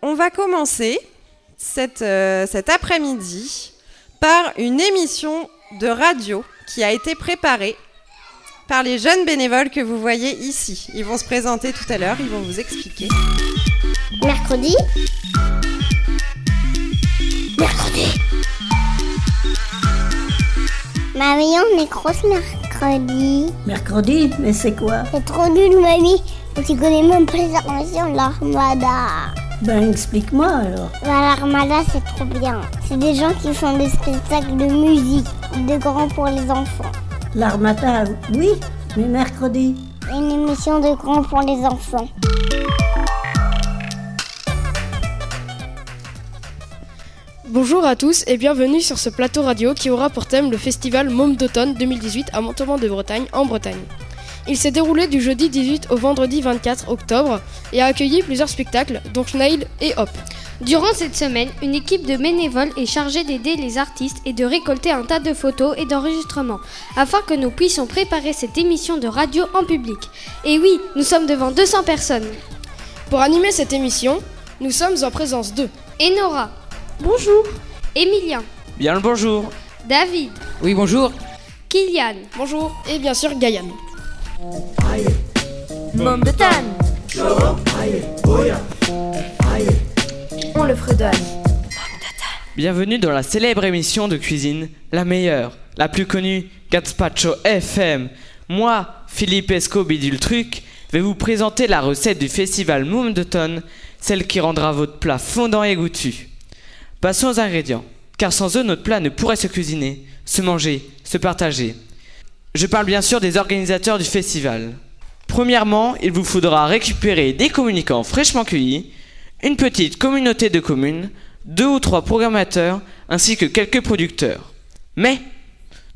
On va commencer cette, euh, cet après-midi par une émission de radio qui a été préparée par les jeunes bénévoles que vous voyez ici. Ils vont se présenter tout à l'heure, ils vont vous expliquer. Mercredi Mercredi Mamie, on est grosse mercredi. Mercredi Mais c'est quoi? C'est trop nul, mamie. S'y connaît même pas les de l'armada. Ben explique-moi alors. L'armada, c'est trop bien. C'est des gens qui font des spectacles de musique, de grands pour les enfants. L'armata, oui, mais mercredi. Une émission de grands pour les enfants. Bonjour à tous et bienvenue sur ce plateau radio qui aura pour thème le festival Môme d'automne 2018 à Montauban de Bretagne en Bretagne. Il s'est déroulé du jeudi 18 au vendredi 24 octobre et a accueilli plusieurs spectacles, dont Schneil et Hop. Durant cette semaine, une équipe de bénévoles est chargée d'aider les artistes et de récolter un tas de photos et d'enregistrements afin que nous puissions préparer cette émission de radio en public. Et oui, nous sommes devant 200 personnes. Pour animer cette émission, nous sommes en présence de Enora, Bonjour Emilien, Bien le bonjour. David, Oui, bonjour. Kylian, Bonjour et bien sûr Gaïan. On le fredonne. Bienvenue dans la célèbre émission de cuisine, la meilleure, la plus connue, Gazpacho FM. Moi, Philippe Esco Bidule Truc, vais vous présenter la recette du festival Moum d'automne, celle qui rendra votre plat fondant et goûtu. Passons aux ingrédients, car sans eux, notre plat ne pourrait se cuisiner, se manger, se partager. Je parle bien sûr des organisateurs du festival. Premièrement, il vous faudra récupérer des communicants fraîchement cueillis, une petite communauté de communes, deux ou trois programmateurs, ainsi que quelques producteurs. Mais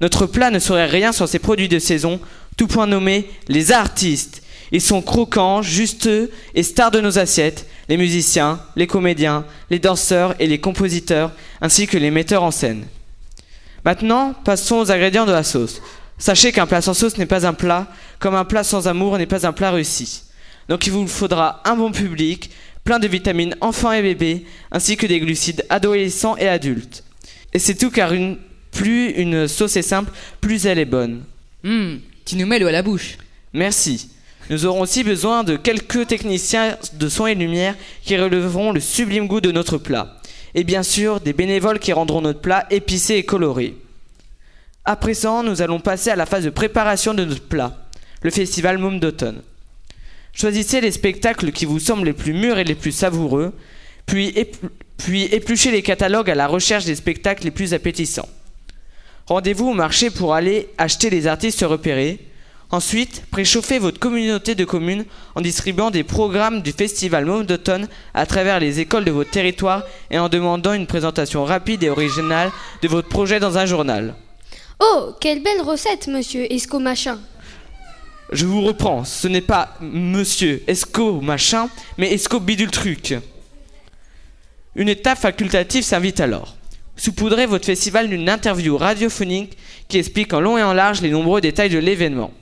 notre plat ne serait rien sans ces produits de saison, tout point nommés les artistes. Ils sont croquants, justeux et stars de nos assiettes, les musiciens, les comédiens, les danseurs et les compositeurs, ainsi que les metteurs en scène. Maintenant, passons aux ingrédients de la sauce. Sachez qu'un plat sans sauce n'est pas un plat, comme un plat sans amour n'est pas un plat réussi. Donc il vous faudra un bon public, plein de vitamines enfants et bébés, ainsi que des glucides adolescents et adultes. Et c'est tout car une, plus une sauce est simple, plus elle est bonne. Hum, tu nous mets l'eau à la bouche. Merci. Nous aurons aussi besoin de quelques techniciens de son et lumière qui relèveront le sublime goût de notre plat. Et bien sûr, des bénévoles qui rendront notre plat épicé et coloré. À présent, nous allons passer à la phase de préparation de notre plat, le festival Môme d'automne. Choisissez les spectacles qui vous semblent les plus mûrs et les plus savoureux, puis, épl- puis épluchez les catalogues à la recherche des spectacles les plus appétissants. Rendez-vous au marché pour aller acheter les artistes repérés. Ensuite, préchauffez votre communauté de communes en distribuant des programmes du festival Môme d'automne à travers les écoles de votre territoire et en demandant une présentation rapide et originale de votre projet dans un journal. Oh, quelle belle recette, monsieur Esco Machin. Je vous reprends, ce n'est pas Monsieur Esco machin, mais Esco bidule truc. Une étape facultative s'invite alors. Saupoudrez votre festival d'une interview radiophonique qui explique en long et en large les nombreux détails de l'événement.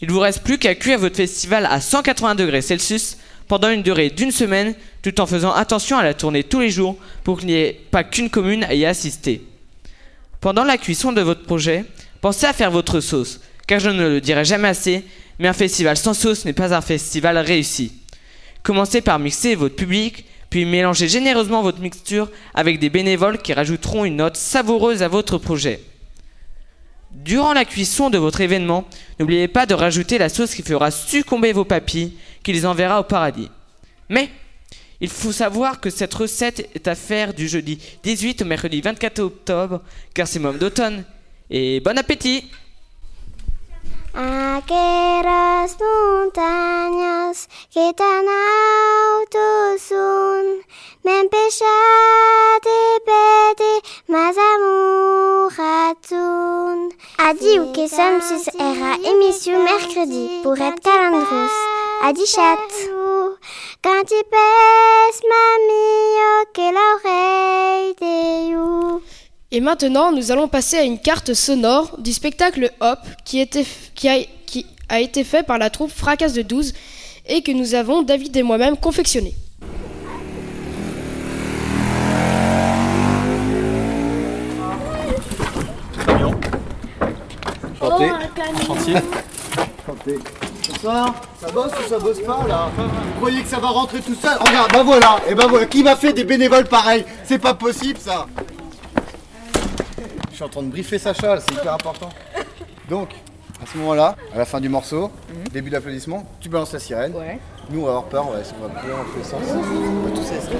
Il vous reste plus qu'à cuire votre festival à 180 degrés Celsius pendant une durée d'une semaine, tout en faisant attention à la tourner tous les jours pour qu'il n'y ait pas qu'une commune à y assister. Pendant la cuisson de votre projet, pensez à faire votre sauce, car je ne le dirai jamais assez, mais un festival sans sauce n'est pas un festival réussi. Commencez par mixer votre public, puis mélangez généreusement votre mixture avec des bénévoles qui rajouteront une note savoureuse à votre projet. Durant la cuisson de votre événement, n'oubliez pas de rajouter la sauce qui fera succomber vos papilles, qui les enverra au paradis. Mais il faut savoir que cette recette est à faire du jeudi 18 au mercredi 24 octobre, car c'est môme d'automne. Et bon appétit Aqueras montañas que tan alto son, me empezate pete, mas amor atun. Adi ou que sommes era émission mercredi pour être calandros. Adi chat. Quand tu pèses mamie, que de you. Et maintenant, nous allons passer à une carte sonore du spectacle Hop qui, a, été fait par la troupe Fracas de 12 et que nous avons, David et moi-même, confectionné. Chantez. Chantez. Chantez. Bonsoir. Ça bosse ou ça bosse pas là Vous croyez que ça va rentrer tout seul? Regarde, bah voilà, et bah voilà, qui m'a fait des bénévoles pareils? C'est pas possible ça je suis en train de briefer Sacha, c'est hyper important. Donc, à ce moment-là, à la fin du morceau, début d'applaudissement, tu balances la sirène. Nous on va avoir peur, ouais, on va courir dans tous les sens. On va tous essayer.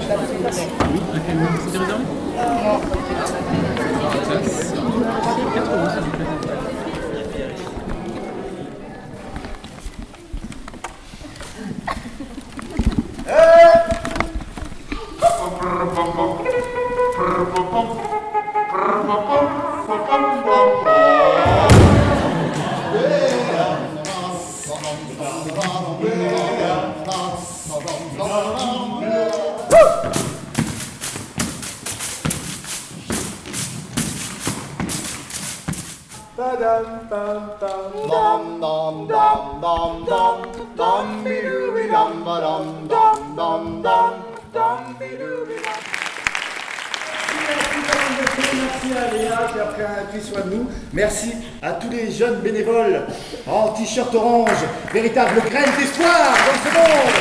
Merci à tous les jeunes bénévoles en t-shirt orange, véritable graine d'espoir dans ce monde.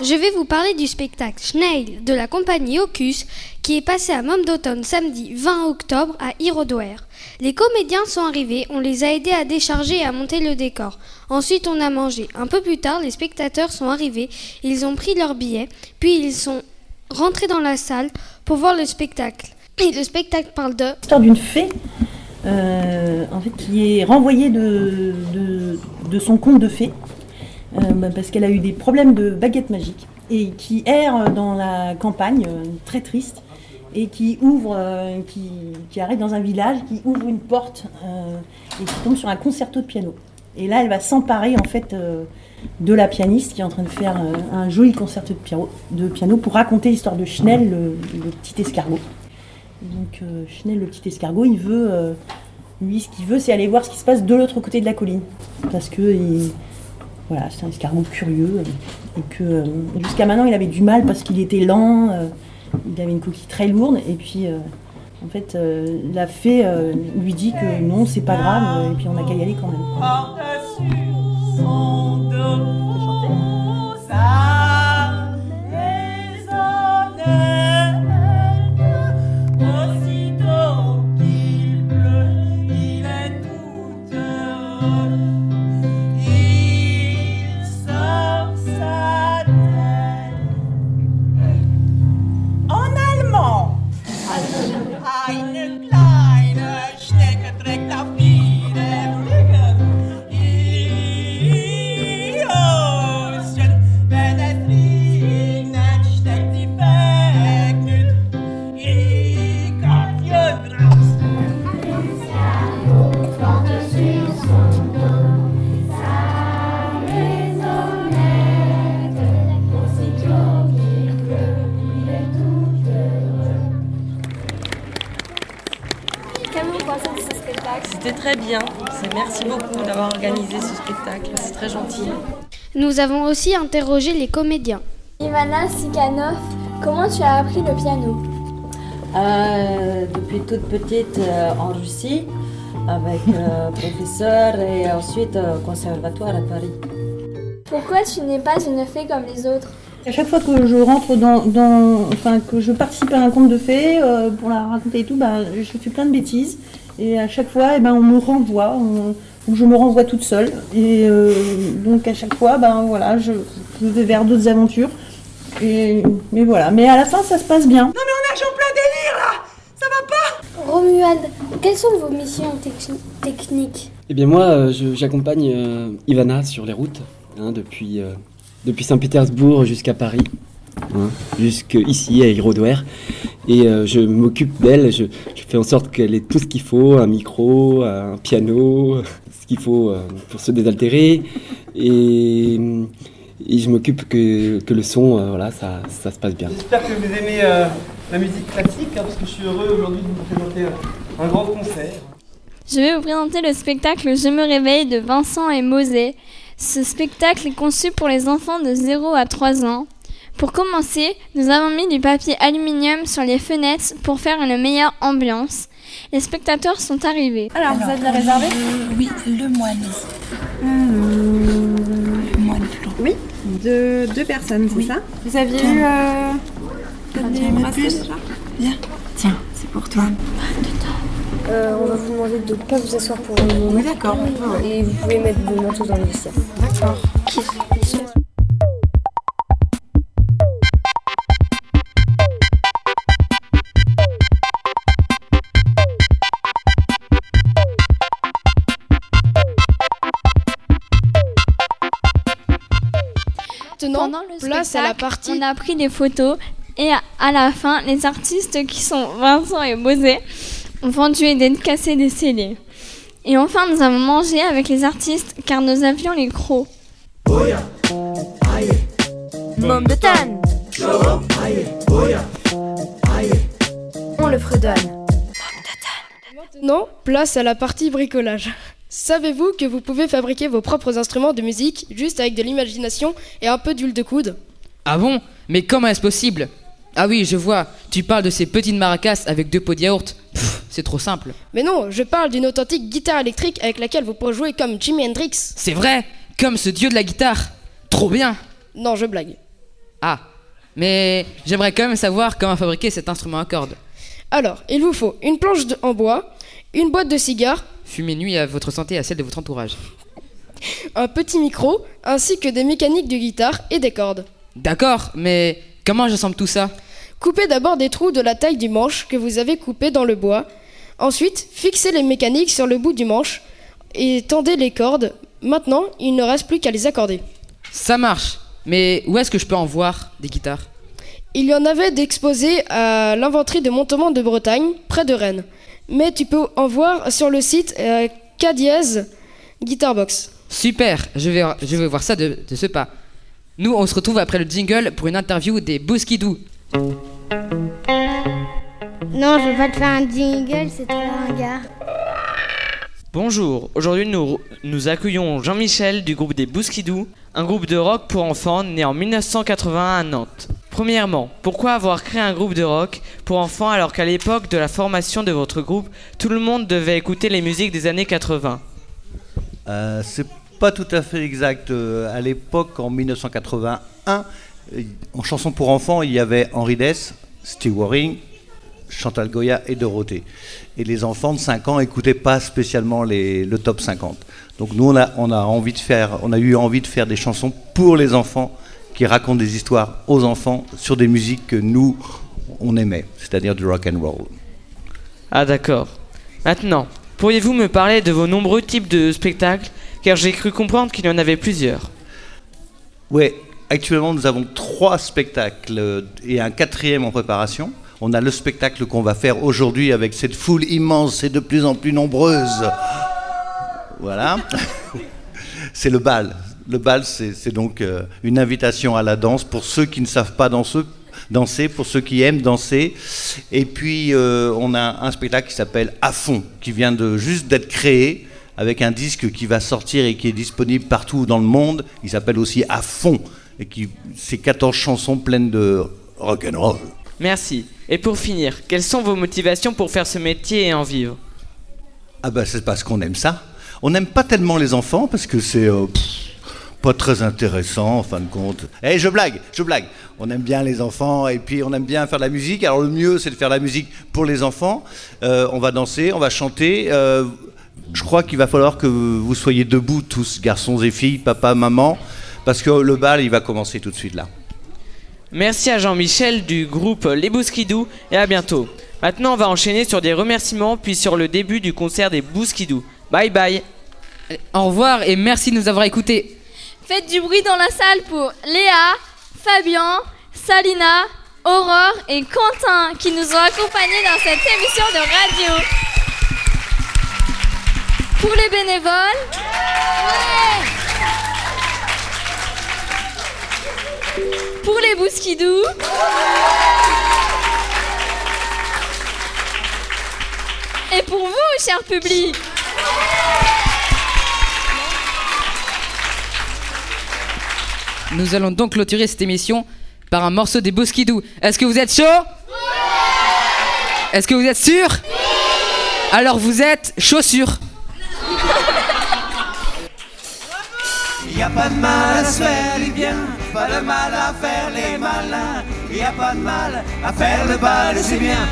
Je vais vous parler du spectacle Schneil de la compagnie Ocus qui est passé à Mom d'automne samedi 20 octobre à Irodoer. Les comédiens sont arrivés, on les a aidés à décharger et à monter le décor. Ensuite, on a mangé. Un peu plus tard, les spectateurs sont arrivés, ils ont pris leurs billets, puis ils sont rentrés dans la salle pour voir le spectacle. Et le spectacle parle de l'histoire d'une fée euh, qui est renvoyée de, son conte de fée euh, bah, parce qu'elle a eu des problèmes de baguette magique et qui erre dans la campagne, euh, très triste, et qui ouvre, euh, qui, arrive dans un village, qui ouvre une porte euh, et qui tombe sur un concerto de piano. Et là, elle va s'emparer en fait euh, de la pianiste qui est en train de faire un joli concerto de piano, pour raconter l'histoire de Schnell, le, petit escargot. Donc Schnell, le petit escargot, il veut, lui, ce qu'il veut, c'est aller voir ce qui se passe de l'autre côté de la colline, parce que il- voilà, c'est un escargot curieux et que jusqu'à maintenant, il avait du mal parce qu'il était lent, il avait une coquille très lourde et puis. euh, en fait, euh, la fée euh, lui dit que non, c'est pas grave, et puis on a qu'à y aller quand même. Qu'avez-vous pensé de ce spectacle C'était très bien. Merci beaucoup d'avoir organisé ce spectacle. C'est très gentil. Nous avons aussi interrogé les comédiens. Ivana Sikanov, comment tu as appris le piano Euh, depuis toute petite euh, en Russie, avec euh, professeur et ensuite euh, conservatoire à Paris. Pourquoi tu n'es pas une fée comme les autres À chaque fois que je rentre dans, dans- enfin que je participe à un conte de fées euh, pour la raconter et tout, bah, je fais plein de bêtises et à chaque fois, eh ben, on me renvoie, on- ou je me renvoie toute seule. Et euh, donc à chaque fois, ben voilà, je, je vais vers d'autres aventures. Et mais voilà, mais à la fin ça se passe bien. Non mais on nage en plein délire là! Ça va pas! Romuald, quelles sont vos missions techni- techniques? Eh bien moi, euh, j'accompagne euh, Ivana sur les routes, hein, depuis, euh, depuis Saint-Pétersbourg jusqu'à Paris, hein, jusqu'ici à Hérodoer. Et euh, je m'occupe d'elle, je, je fais en sorte qu'elle ait tout ce qu'il faut, un micro, un piano, ce qu'il faut euh, pour se désaltérer. Et, et je m'occupe que, que le son, euh, voilà, ça, ça se passe bien. J'espère que vous aimez euh, la musique classique, hein, parce que je suis heureux aujourd'hui de vous présenter un grand concert. Je vais vous présenter le spectacle Je me réveille de Vincent et Mosé. Ce spectacle est conçu pour les enfants de 0 à 3 ans. Pour commencer, nous avons mis du papier aluminium sur les fenêtres pour faire une meilleure ambiance. Les spectateurs sont arrivés. Alors, vous aviez réservé Oui, le moine. Le moine Oui, deux, deux personnes, c'est ça? Vous aviez Tiens. eu euh, Viens, tiens, c'est pour toi. Euh, on va vous demander de ne pas vous asseoir pour le moment. Oui, d'accord. Et vous pouvez mettre vos manteaux dans le vestiaire. D'accord. Pendant le place à la partie. on a pris des photos et à, à la fin, les artistes qui sont Vincent et Bosé ont vendu et dédicacé des scellés. Et enfin, nous avons mangé avec les artistes car nous avions les crocs. Môme de Tannes. On le fredonne. Maintenant, place à la partie bricolage. Savez-vous que vous pouvez fabriquer vos propres instruments de musique juste avec de l'imagination et un peu d'huile de coude? Ah bon? Mais comment est-ce possible? Ah oui, je vois. Tu parles de ces petites maracas avec deux pots de yaourt. C'est trop simple. Mais non, je parle d'une authentique guitare électrique avec laquelle vous pourrez jouer comme Jimi Hendrix. C'est vrai? Comme ce dieu de la guitare. Trop bien Non, je blague. Ah. Mais j'aimerais quand même savoir comment fabriquer cet instrument à cordes. Alors, il vous faut une planche de- en bois, une boîte de cigares, Fumez nuit à votre santé et à celle de votre entourage. un petit micro, ainsi que des mécaniques de guitare et des cordes. D'accord, mais comment j'assemble tout ça? Coupez d'abord des trous de la taille du manche que vous avez coupé dans le bois. Ensuite, fixez les mécaniques sur le bout du manche et tendez les cordes. Maintenant, il ne reste plus qu'à les accorder. Ça marche. Mais où est-ce que je peux en voir des guitares? Il y en avait d'exposés à l'inventerie de Montement de Bretagne, près de Rennes. Mais tu peux en voir sur le site euh, K dièse Guitar Box. Super, je vais, je vais voir ça de, de ce pas. Nous, on se retrouve après le jingle pour une interview des Bouskidou. Non, je vais pas te faire un jingle, c'est trop ringard. Bonjour, aujourd'hui nous, accueillons Jean-Michel du groupe des Bouskidou, un groupe de rock pour enfants né en 1981 à Nantes. Premièrement, pourquoi avoir créé un groupe de rock pour enfants alors qu'à l'époque de la formation de votre groupe, tout le monde devait écouter les musiques des années 80 Euh, c'est pas tout à fait exact. Euh, à l'époque, en 1981, euh, en chanson pour enfants, il y avait Henri Dess, Steve Waring, Chantal Goya et Dorothée. Et les enfants de 5 ans n'écoutaient pas spécialement les- le top 50. Donc nous, on a, on a envie de faire, on a eu envie de faire des chansons pour les enfants qui racontent des histoires aux enfants sur des musiques que nous on aimait, c'est-à-dire du rock and roll. Ah d'accord. Maintenant, pourriez-vous me parler de vos nombreux types de spectacles? Car j'ai cru comprendre qu'il y en avait plusieurs. Ouais, actuellement nous avons trois spectacles euh, et un quatrième en préparation. On a le spectacle qu'on va faire aujourd'hui avec cette foule immense et de plus en plus nombreuse. Voilà. c'est le bal. Le bal, c'est donc euh, une invitation à la danse pour ceux qui ne savent pas danser, danser pour ceux qui aiment danser. Et puis, euh, on a un spectacle qui s'appelle À fond, qui vient de juste d'être créé avec un disque qui va sortir et qui est disponible partout dans le monde. Il s'appelle aussi À fond. Et qui, c'est 14 chansons pleines de rock and roll. Merci. Et pour finir, quelles sont vos motivations pour faire ce métier et en vivre? Ah ben c'est parce qu'on aime ça. On n'aime pas tellement les enfants parce que c'est euh, pas très intéressant en fin de compte. Eh je blague, je blague. On aime bien les enfants et puis on aime bien faire de la musique. Alors le mieux c'est de faire de la musique pour les enfants. Euh, on va danser, on va chanter. Euh, je crois qu'il va falloir que vous soyez debout tous, garçons et filles, papa, maman, parce que le bal il va commencer tout de suite là. Merci à Jean-Michel du groupe Les Bouskidou et à bientôt. Maintenant, on va enchaîner sur des remerciements puis sur le début du concert des Bouskidou. Bye bye. Au revoir et merci de nous avoir écoutés. Faites du bruit dans la salle pour Léa, Fabien, Salina, Aurore et Quentin qui nous ont accompagnés dans cette émission de radio. Pour les bénévoles, pour les bousquidous, et pour vous, cher public. Nous allons donc clôturer cette émission par un morceau des Boskidou. Est-ce que vous êtes chaud? Est-ce que vous êtes sûr? Alors vous êtes chaussures. Y a pas de mal à se faire du bien, pas de mal à faire les malins. Y a pas de mal à faire le bal, c'est bien.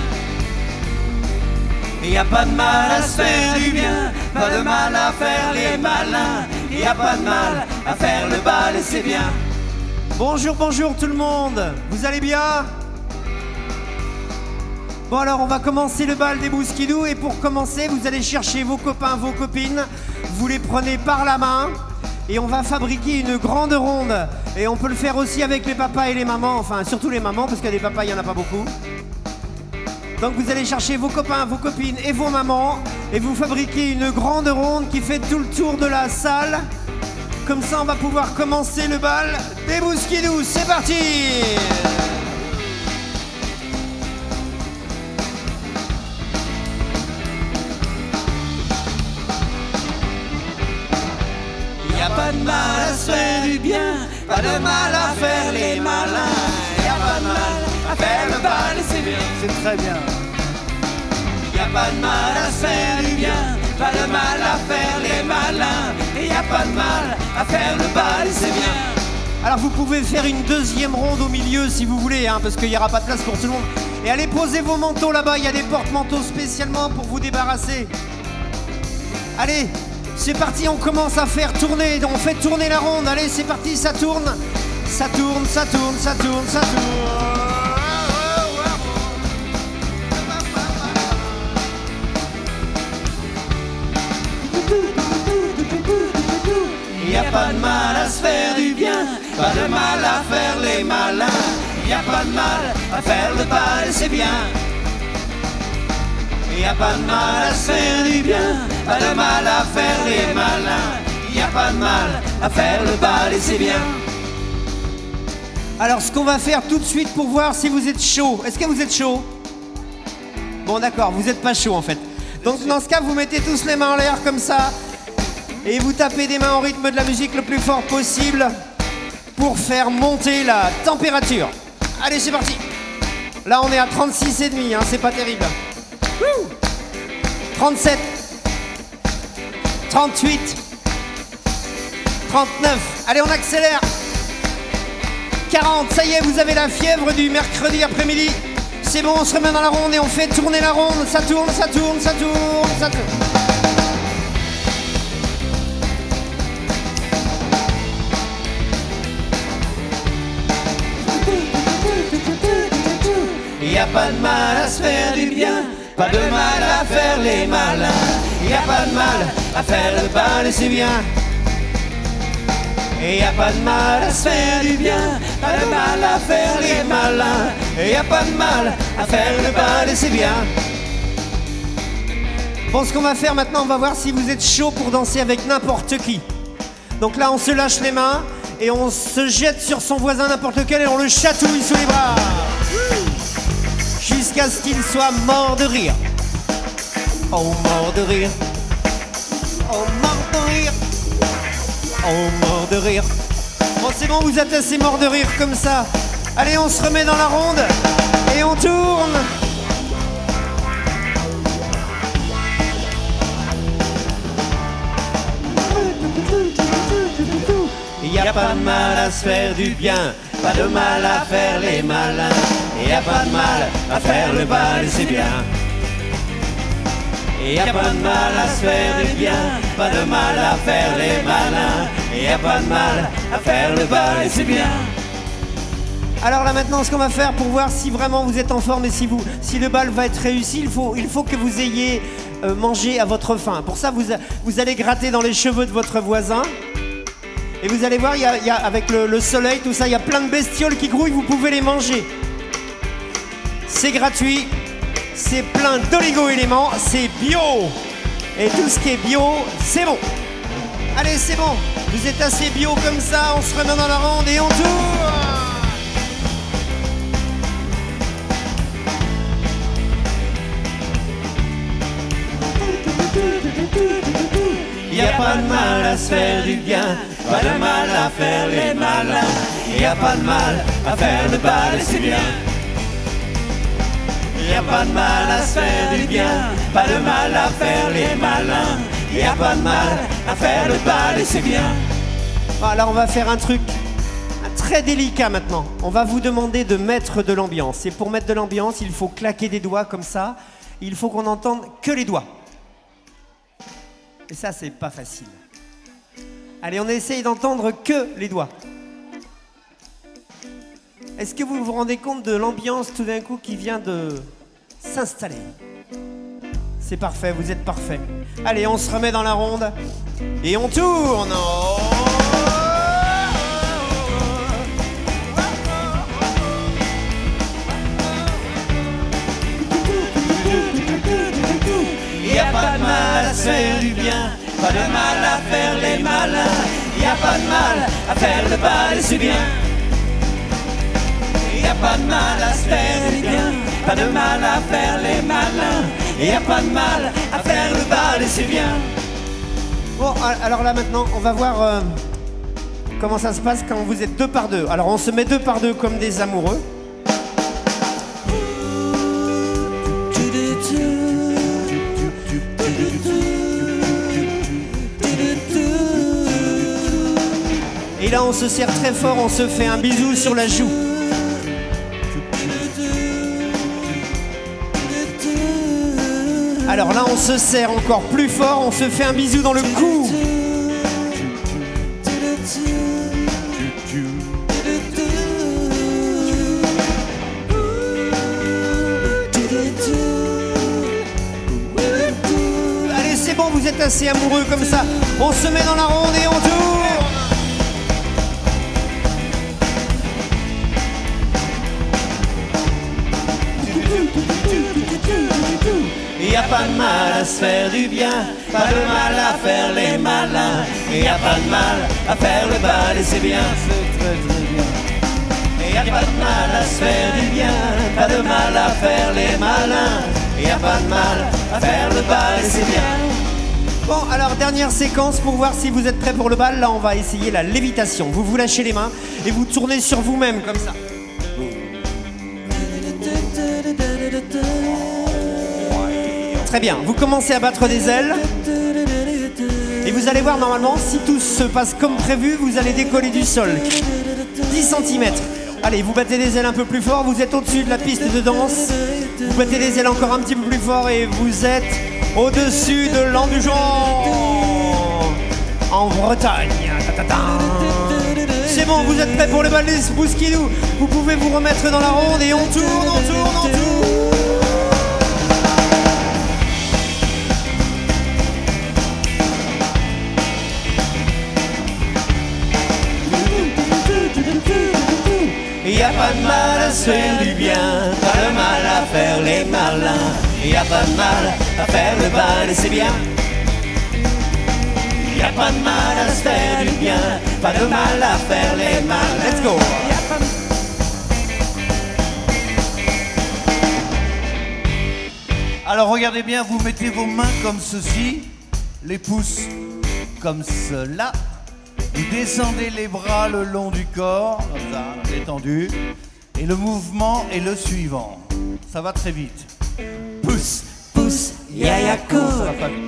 Y a pas de mal à se faire du bien, pas de mal à faire les malins. Y a pas de mal à faire le bal, c'est bien. Bonjour, bonjour tout le monde. Vous allez bien? Bon alors on va commencer le bal des Bouskidou et pour commencer vous allez chercher vos copains, vos copines, vous les prenez par la main et on va fabriquer une grande ronde et on peut le faire aussi avec les papas et les mamans, enfin surtout les mamans parce que des papas il n'y en a pas beaucoup. Donc vous allez chercher vos copains, vos copines et vos mamans et vous fabriquez une grande ronde qui fait tout le tour de la salle. Comme ça on va pouvoir commencer le bal des Bouskidou. C'est parti du bien, pas de mal à faire les malins. Y a pas de mal à faire le bal, et c'est bien. C'est très bien. Y a pas de mal à faire du bien, pas de mal à faire les malins. Et y a pas de mal à faire le bal, et c'est bien. Alors vous pouvez faire une deuxième ronde au milieu si vous voulez, hein, parce qu'il n'y aura pas de place pour tout le monde. Et allez poser vos manteaux là-bas, il y a des porte-manteaux spécialement pour vous débarrasser. Allez, c'est parti, on commence à faire tourner, on fait tourner la ronde. Allez, c'est parti, ça tourne, ça tourne, ça tourne, ça tourne, ça tourne. Y a pas de mal à se faire du bien, pas de mal à faire les malins. Y a pas de mal à faire le et c'est bien. Y a pas de mal à se faire du bien, pas de mal à faire les malins. Y a pas de mal à faire le bal, et c'est bien. Alors ce qu'on va faire tout de suite pour voir si vous êtes chaud. Est-ce que vous êtes chaud? Bon d'accord, vous n'êtes pas chaud en fait. Donc dans ce cas, vous mettez tous les mains en l'air comme ça. Et vous tapez des mains au rythme de la musique le plus fort possible pour faire monter la température. Allez, c'est parti. Là, on est à 36 et demi, hein, c'est pas terrible. Wouh 37 38 39 Allez, on accélère 40, ça y est, vous avez la fièvre du mercredi après-midi. C'est bon, on se remet dans la ronde et on fait tourner la ronde. Ça tourne, ça tourne, ça tourne, ça tourne. Y a pas de mal à se faire du bien, pas de mal à faire les malins. Y a pas de mal à faire le bal, et c'est bien. Et y a pas de mal à se faire du bien, pas de mal à faire les malins. Et y a pas de mal à faire le bal, et c'est bien. Bon, ce qu'on va faire maintenant, on va voir si vous êtes chaud pour danser avec n'importe qui. Donc là, on se lâche les mains et on se jette sur son voisin n'importe lequel et on le chatouille sous les bras. Jusqu'à ce qu'il soit mort de rire. Oh, mort de rire. De rire. Oh, mort de rire. Bon, c'est bon, vous êtes assez mort de rire comme ça. Allez, on se remet dans la ronde et on tourne. Y a pas de mal à se faire du bien, pas de mal à faire les malins. Y a pas de mal à faire le bal, c'est bien. Y a pas de mal à se faire du bien, pas de mal à faire les malins. Y a pas de mal à faire le bal, et c'est bien. Alors là maintenant, ce qu'on va faire pour voir si vraiment vous êtes en forme et si, vous, si le bal va être réussi, il faut, il que vous ayez euh, mangé à votre faim. Pour ça, vous, allez gratter dans les cheveux de votre voisin. Et vous allez voir, il y a, il y a- avec le, le soleil, tout ça, il y a plein de bestioles qui grouillent, vous pouvez les manger. C'est gratuit, c'est plein d'oligo-éléments, c'est bio. Et tout ce qui est bio, c'est bon. Allez, c'est bon. Vous êtes assez bio comme ça, on se remet dans la ronde et on tourne. Y a pas de mal à se faire du bien, pas de mal à faire les malins. Y a pas de mal à faire le bal et c'est bien. Y a pas de mal à se faire du bien, pas de mal à faire les malins. Y a pas de mal à faire le bal et c'est bien. Alors on va faire un truc très délicat maintenant. On va vous demander de mettre de l'ambiance. Et pour mettre de l'ambiance, il faut claquer des doigts comme ça. Il faut qu'on entende que les doigts. Et ça, c'est pas facile. Allez, on essaye d'entendre que les doigts. Est-ce que vous vous rendez compte de l'ambiance tout d'un coup qui vient de s'installer? C'est parfait, vous êtes parfait. Allez, on se remet dans la ronde et on tourne. Y a pas de mal à se faire du bien, pas de mal à faire les malins. Y a pas de mal à faire le bal et c'est bien. Y a pas de mal à se faire du bien, pas de mal à faire les malins. Y a pas de mal à faire le bal et c'est bien. Bon, alors là maintenant, on va voir euh, comment ça se passe quand vous êtes deux par deux. Alors on se met deux par deux comme des amoureux. Et là, on se serre très fort, on se fait un bisou sur la joue. On se serre encore plus fort, on se fait un bisou dans le cou. Allez, c'est bon, vous êtes assez amoureux comme ça. On se met dans la ronde et on tourne. Y a pas de mal à se faire du bien, pas de mal à faire les malins. Y a pas de mal à faire le bal et c'est bien, c'est très. Y a pas de mal à se faire du bien, pas de mal à faire les malins. Y a pas de mal à faire le bal et c'est bien. Bon, alors dernière séquence pour voir si vous êtes prêts pour le bal. Là, on va essayer la lévitation. Vous vous lâchez les mains et vous tournez sur vous-même comme ça. Très bien, vous commencez à battre des ailes. Et vous allez voir normalement, si tout se passe comme prévu, vous allez décoller du sol. 10 cm. Allez, vous battez des ailes un peu plus fort, vous êtes au-dessus de la piste de danse. Vous battez des ailes encore un petit peu plus fort et vous êtes au-dessus de l'Andujon en Bretagne. C'est bon, vous êtes prêts pour le bal des Bouskidou. Vous pouvez vous remettre dans la ronde et on tourne, on tourne, on tourne. Y a pas de mal à se faire du bien, pas de mal à faire les malins. Y a pas de mal à faire le bal et c'est bien. Y a pas de mal à se faire du bien, pas de mal à faire les malins. Let's go. Alors regardez bien, vous mettez vos mains comme ceci, les pouces comme cela. Vous descendez les bras le long du corps, comme ça, détendu. Et le mouvement est le suivant. Ça va très vite. Pousse, pousse, Yayako,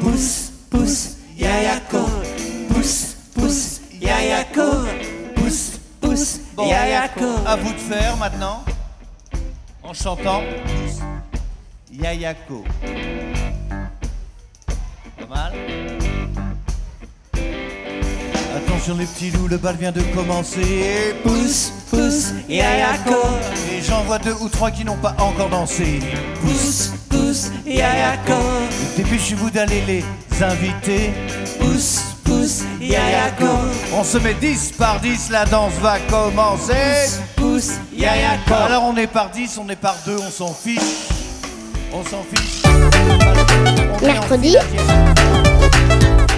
pousse, pousse, Yayako, pousse, pousse, Yayako, pousse, pousse, Bon, Yayako. à vous de faire maintenant, en chantant Yayako. Pas mal Attention les petits loups, le bal vient de commencer. Pousse, pousse, Yayako. Et j'en vois deux ou trois qui n'ont pas encore dansé. Pousse, pousse, Yayako. Dépêchez-vous d'aller les inviter. Pousse, pousse, Yayako. On se met 10 par 10, la danse va commencer. Pousse, Yayako. Alors on est par 10, on est par 2, on s'en fiche. On s'en fiche. On est en Mercredi.